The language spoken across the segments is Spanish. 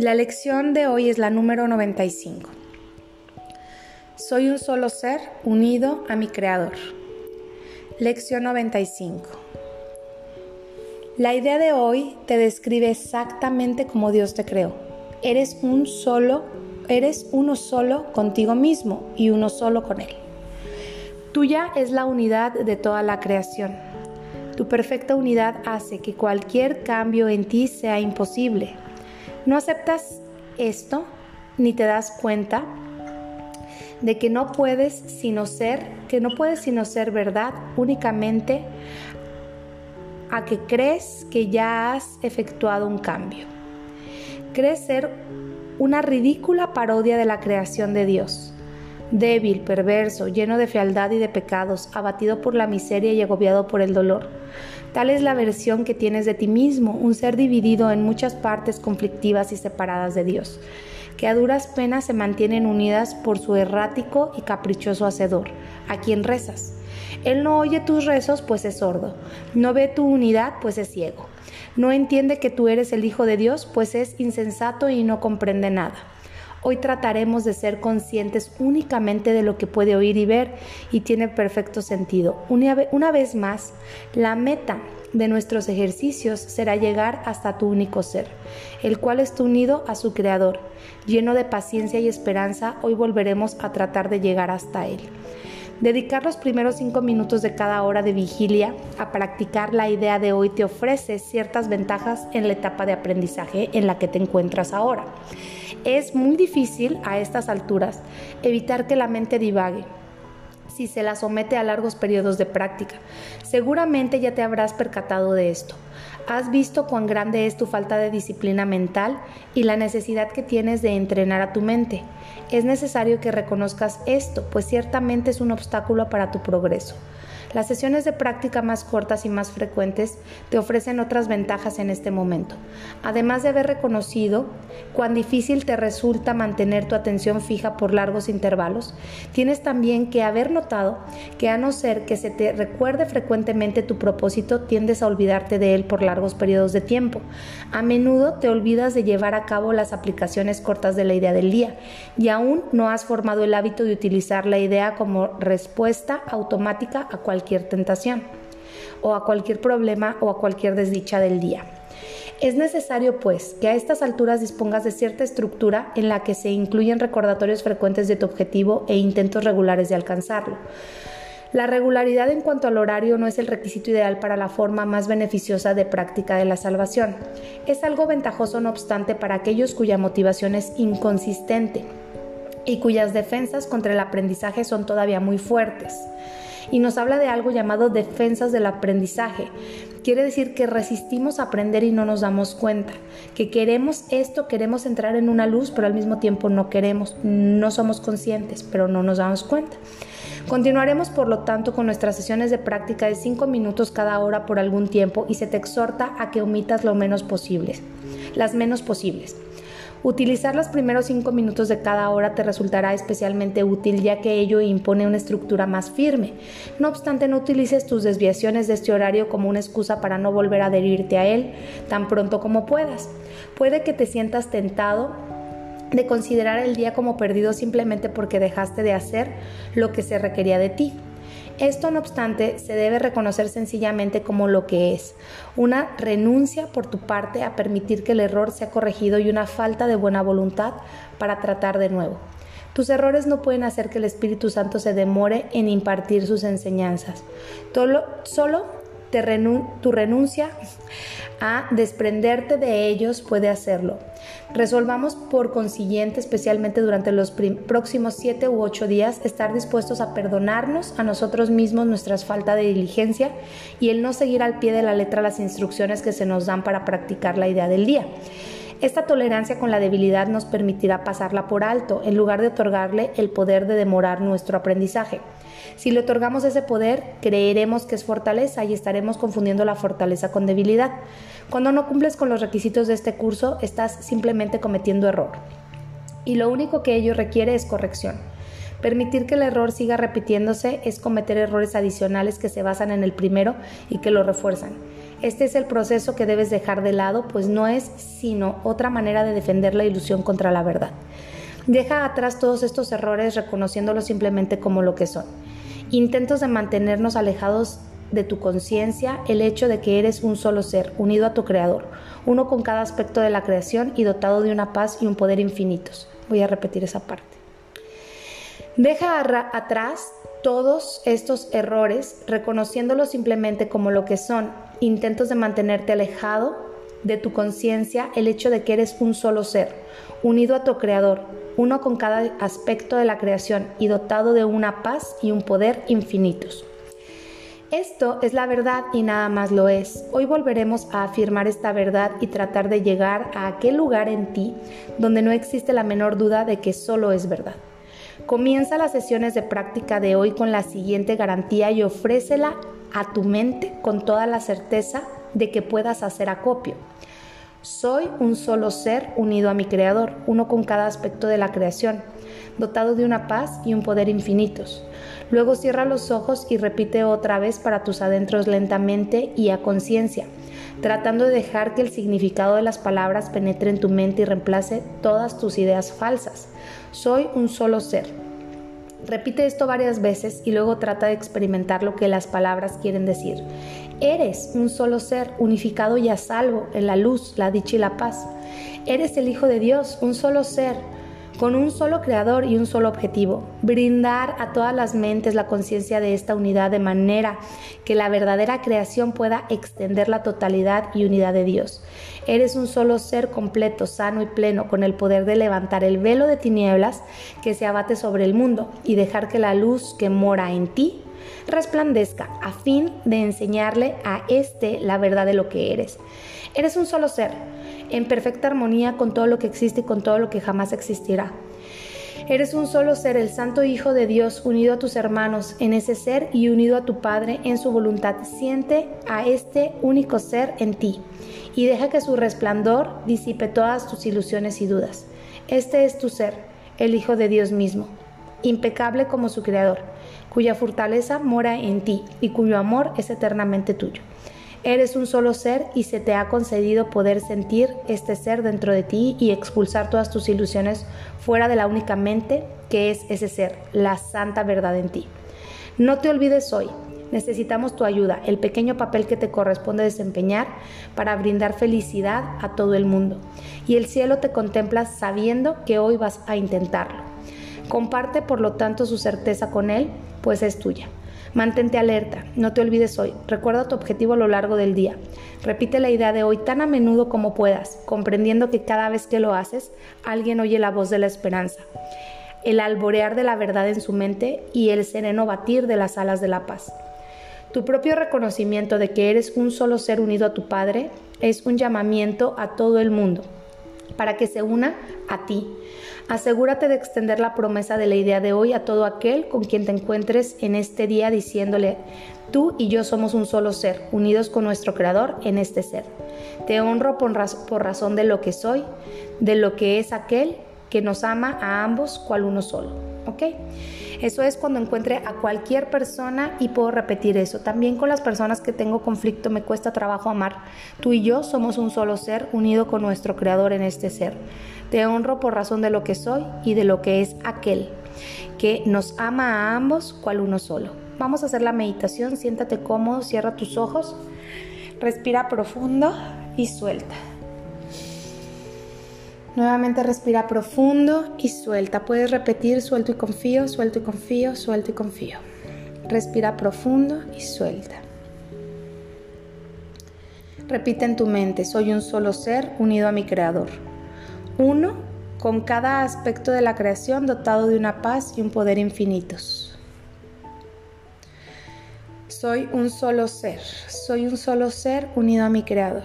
La lección de hoy es la número 95. Soy un solo ser unido a mi Creador. Lección 95. La idea de hoy te describe exactamente como Dios te creó. Eres un solo, eres uno solo contigo mismo y uno solo con Él. Tuya es la unidad de toda la creación. Tu perfecta unidad hace que cualquier cambio en ti sea imposible no aceptas esto ni te das cuenta de que no puedes sino ser, que no puedes sino ser verdad únicamente a que crees que ya has efectuado un cambio. Crees ser una ridícula parodia de la creación de Dios. Débil, perverso, lleno de fealdad y de pecados, abatido por la miseria y agobiado por el dolor Tal es la versión que tienes de ti mismo, un ser dividido en muchas partes conflictivas y separadas de Dios, que a duras penas se mantienen unidas por su errático y caprichoso hacedor, a quien rezas. Él no oye tus rezos, pues es sordo. No ve tu unidad, pues es ciego. No entiende que tú eres el Hijo de Dios, pues es insensato y no comprende nada. Hoy trataremos de ser conscientes únicamente de lo que puede oír y ver y tiene perfecto sentido. Una, vez más, la meta de nuestros ejercicios será llegar hasta tu único ser, el cual está unido a su Creador. Lleno de paciencia y esperanza, hoy volveremos a tratar de llegar hasta Él. Dedicar los primeros cinco minutos de cada hora de vigilia a practicar la idea de hoy te ofrece ciertas ventajas en la etapa de aprendizaje en la que te encuentras ahora. Es muy difícil a estas alturas evitar que la mente divague si se la somete a largos periodos de práctica. Seguramente ya te habrás percatado de esto. Has visto cuán grande es tu falta de disciplina mental y la necesidad que tienes de entrenar a tu mente. Es necesario que reconozcas esto, pues ciertamente es un obstáculo para tu progreso. Las sesiones de práctica más cortas y más frecuentes te ofrecen otras ventajas en este momento. Además de haber reconocido cuán difícil te resulta mantener tu atención fija por largos intervalos, tienes también que haber notado que a no ser que se te recuerde frecuentemente tu propósito, tiendes a olvidarte de él por largos periodos de tiempo. A menudo te olvidas de llevar a cabo las aplicaciones cortas de la idea del día y aún no has formado el hábito de utilizar la idea como respuesta automática a cualquier tentación o a cualquier problema o a cualquier desdicha del día. Es necesario, pues, que a estas alturas dispongas de cierta estructura en la que se incluyen recordatorios frecuentes de tu objetivo e intentos regulares de alcanzarlo. La regularidad en cuanto al horario no es el requisito ideal para la forma más beneficiosa de práctica de la salvación. Es algo ventajoso, no obstante, para aquellos cuya motivación es inconsistente y cuyas defensas contra el aprendizaje son todavía muy fuertes y nos habla de algo llamado defensas del aprendizaje. Quiere decir que resistimos a aprender y no nos damos cuenta, que queremos esto, queremos entrar en una luz, pero al mismo tiempo no queremos, no somos conscientes, pero no nos damos cuenta. Continuaremos, por lo tanto, con nuestras sesiones de práctica de 5 minutos cada hora por algún tiempo y se te exhorta a que omitas lo menos posible, las menos posibles. Utilizar los primeros cinco minutos de cada hora te resultará especialmente útil ya que ello impone una estructura más firme. No obstante, no utilices tus desviaciones de este horario como una excusa para no volver a adherirte a él tan pronto como puedas. Puede que te sientas tentado de considerar el día como perdido simplemente porque dejaste de hacer lo que se requería de ti. Esto, no obstante, se debe reconocer sencillamente como lo que es, una renuncia por tu parte a permitir que el error sea corregido y una falta de buena voluntad para tratar de nuevo. Tus errores no pueden hacer que el Espíritu Santo se demore en impartir sus enseñanzas. Solo, tu renuncia a desprenderte de ellos puede hacerlo. Resolvamos por consiguiente, especialmente durante los próximos siete u ocho días, estar dispuestos a perdonarnos a nosotros mismos nuestra falta de diligencia y el no seguir al pie de la letra las instrucciones que se nos dan para practicar la idea del día. Esta tolerancia con la debilidad nos permitirá pasarla por alto, en lugar de otorgarle el poder de demorar nuestro aprendizaje. Si le otorgamos ese poder, creeremos que es fortaleza y estaremos confundiendo la fortaleza con debilidad. Cuando no cumples con los requisitos de este curso, estás simplemente cometiendo error. Y lo único que ello requiere es corrección. Permitir que el error siga repitiéndose es cometer errores adicionales que se basan en el primero y que lo refuerzan. Este es el proceso que debes dejar de lado, pues no es sino otra manera de defender la ilusión contra la verdad. Deja atrás todos estos errores reconociéndolos simplemente como lo que son. Intentos de mantenernos alejados de tu conciencia el hecho de que eres un solo ser, unido a tu Creador, uno con cada aspecto de la creación y dotado de una paz y un poder infinitos. Voy a repetir esa parte. Deja atrás todos estos errores, reconociéndolos simplemente como lo que son, intentos de mantenerte alejado de tu conciencia, el hecho de que eres un solo ser, unido a tu Creador, uno con cada aspecto de la creación y dotado de una paz y un poder infinitos. Esto es la verdad y nada más lo es. Hoy volveremos a afirmar esta verdad y tratar de llegar a aquel lugar en ti donde no existe la menor duda de que solo es verdad. Comienza las sesiones de práctica de hoy con la siguiente garantía y ofrécela a tu mente con toda la certeza de que puedas hacer acopio. Soy un solo ser unido a mi Creador, uno con cada aspecto de la creación, dotado de una paz y un poder infinitos. Luego cierra los ojos y repite otra vez para tus adentros lentamente y a conciencia, tratando de dejar que el significado de las palabras penetre en tu mente y reemplace todas tus ideas falsas. Soy un solo ser. Repite esto varias veces y luego trata de experimentar lo que las palabras quieren decir. Eres un solo ser, unificado y a salvo en la luz, la dicha y la paz. Eres el Hijo de Dios, un solo ser, con un solo creador y un solo objetivo, brindar a todas las mentes la conciencia de esta unidad de manera que la verdadera creación pueda extender la totalidad y unidad de Dios. Eres un solo ser completo, sano y pleno, con el poder de levantar el velo de tinieblas que se abate sobre el mundo y dejar que la luz que mora en ti resplandezca a fin de enseñarle a éste la verdad de lo que eres. Eres un solo ser en perfecta armonía con todo lo que existe y con todo lo que jamás existirá. Eres un solo ser, el Santo Hijo de Dios, unido a tus hermanos en ese ser y unido a tu Padre en su voluntad. Siente a este único ser en ti y deja que su resplandor disipe todas tus ilusiones y dudas. Este es tu ser, el Hijo de Dios mismo, impecable como su Creador, cuya fortaleza mora en ti y cuyo amor es eternamente tuyo. Eres un solo ser y se te ha concedido poder sentir este ser dentro de ti y expulsar todas tus ilusiones fuera de la única mente que es ese ser, la santa verdad en ti. No te olvides hoy, necesitamos tu ayuda, el pequeño papel que te corresponde desempeñar para brindar felicidad a todo el mundo. Y el cielo te contempla sabiendo que hoy vas a intentarlo. Comparte por lo tanto su certeza con él, pues es tuya. Mantente alerta, no te olvides hoy, recuerda tu objetivo a lo largo del día. Repite la idea de hoy tan a menudo como puedas, comprendiendo que cada vez que lo haces, alguien oye la voz de la esperanza, el alborear de la verdad en su mente y el sereno batir de las alas de la paz. Tu propio reconocimiento de que eres un solo ser unido a tu Padre es un llamamiento a todo el mundo para que se una a ti Asegúrate de extender la promesa de la idea de hoy a todo aquel con quien te encuentres en este día diciéndole, tú y yo somos un solo ser, unidos con nuestro Creador en este ser. Te honro por, razón de lo que soy, de lo que es aquel que nos ama a ambos cual uno solo. ¿Ok? Eso es cuando encuentre a cualquier persona y puedo repetir eso. También con las personas que tengo conflicto me cuesta trabajo amar. Tú y yo somos un solo ser unido con nuestro Creador en este ser. Te honro por razón de lo que soy y de lo que es aquel que nos ama a ambos cual uno solo. Vamos a hacer la meditación. Siéntate cómodo, cierra tus ojos, respira profundo y suelta. Nuevamente respira profundo y suelta. Puedes repetir suelto y confío, suelto y confío, suelto y confío. Respira profundo y suelta. Repite en tu mente, soy un solo ser unido a mi creador. Uno con cada aspecto de la creación dotado de una paz y un poder infinitos. Soy un solo ser, soy un solo ser unido a mi creador.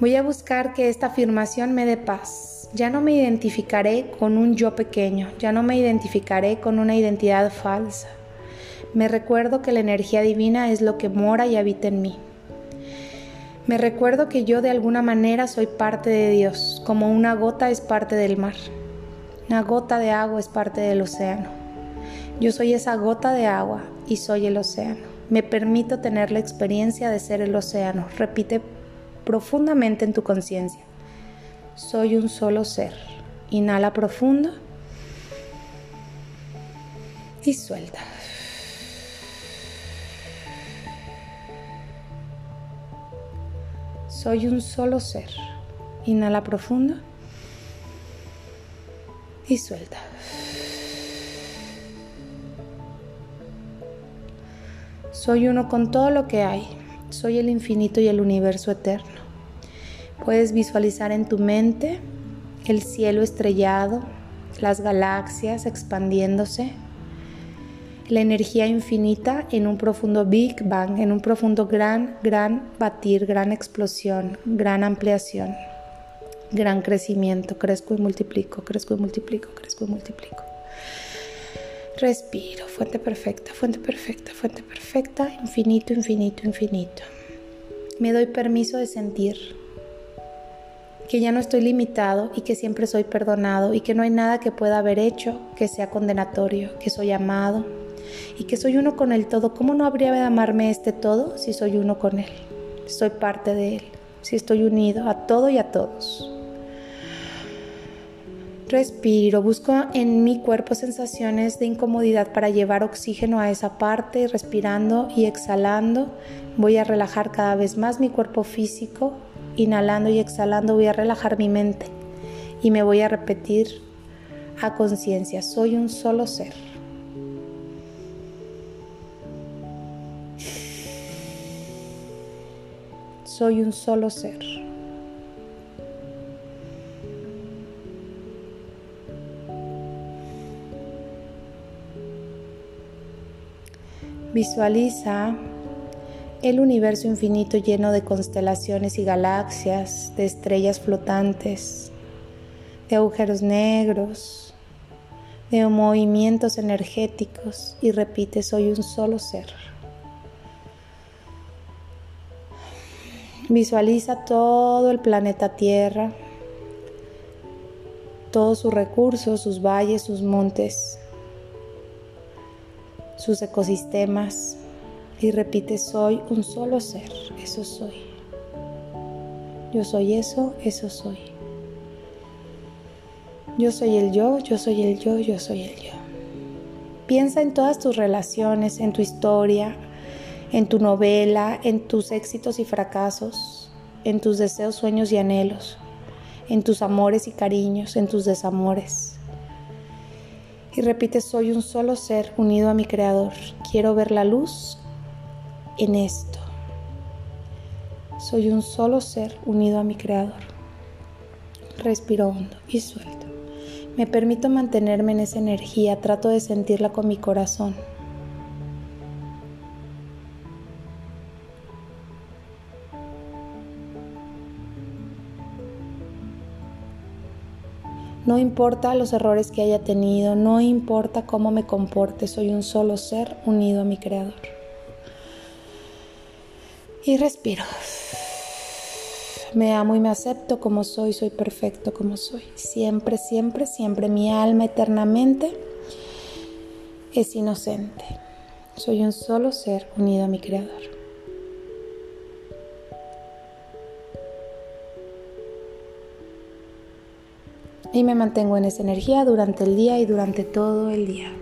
Voy a buscar que esta afirmación me dé paz. Ya no me identificaré con un yo pequeño, ya no me identificaré con una identidad falsa. Me recuerdo que la energía divina es lo que mora y habita en mí. Me recuerdo que yo de alguna manera soy parte de Dios, como una gota es parte del mar. Una gota de agua es parte del océano. Yo soy esa gota de agua y soy el océano. Me permito tener la experiencia de ser el océano. Repite profundamente en tu conciencia. Soy un solo ser. Inhala profundo y suelta. Soy un solo ser. Inhala profundo y suelta. Soy uno con todo lo que hay. Soy el infinito y el universo eterno. Puedes visualizar en tu mente el cielo estrellado, las galaxias expandiéndose, la energía infinita en un profundo Big Bang, en un profundo gran, gran batir, gran explosión, gran ampliación, gran crecimiento. Crezco y multiplico, crezco y multiplico, crezco y multiplico. Respiro, fuente perfecta, fuente perfecta, fuente perfecta, infinito, infinito, infinito. Me doy permiso de sentir que ya no estoy limitado y que siempre soy perdonado y que no hay nada que pueda haber hecho que sea condenatorio, que soy amado y que soy uno con el todo. ¿Cómo no habría de amarme este todo si soy uno con él? Soy parte de él, si estoy unido a todo y a todos. Respiro, busco en mi cuerpo sensaciones de incomodidad para llevar oxígeno a esa parte, respirando y exhalando. Voy a relajar cada vez más mi cuerpo físico. Inhalando y exhalando voy a relajar mi mente y me voy a repetir a conciencia, soy un solo ser. Soy un solo ser. Visualiza el universo infinito lleno de constelaciones y galaxias, de estrellas flotantes, de agujeros negros, de movimientos energéticos y repite, soy un solo ser. Visualiza todo el planeta Tierra, todos sus recursos, sus valles, sus montes, sus ecosistemas y repite, soy un solo ser, eso soy. Yo soy eso, eso soy. Yo soy el yo, yo soy el yo, yo soy el yo. Piensa en todas tus relaciones, en tu historia, en tu novela, en tus éxitos y fracasos, en tus deseos, sueños y anhelos, en tus amores y cariños, en tus desamores y repite, soy un solo ser unido a mi Creador. Quiero ver la luz en esto. Soy un solo ser unido a mi Creador. Respiro hondo y suelto. Me permito mantenerme en esa energía, trato de sentirla con mi corazón. No importa los errores que haya tenido, no importa cómo me comporte, soy un solo ser unido a mi Creador. Y respiro. Me amo y me acepto como soy, soy perfecto como soy. Siempre, siempre, siempre mi alma eternamente es inocente. Soy un solo ser unido a mi Creador. Y me mantengo en esa energía durante el día y durante todo el día.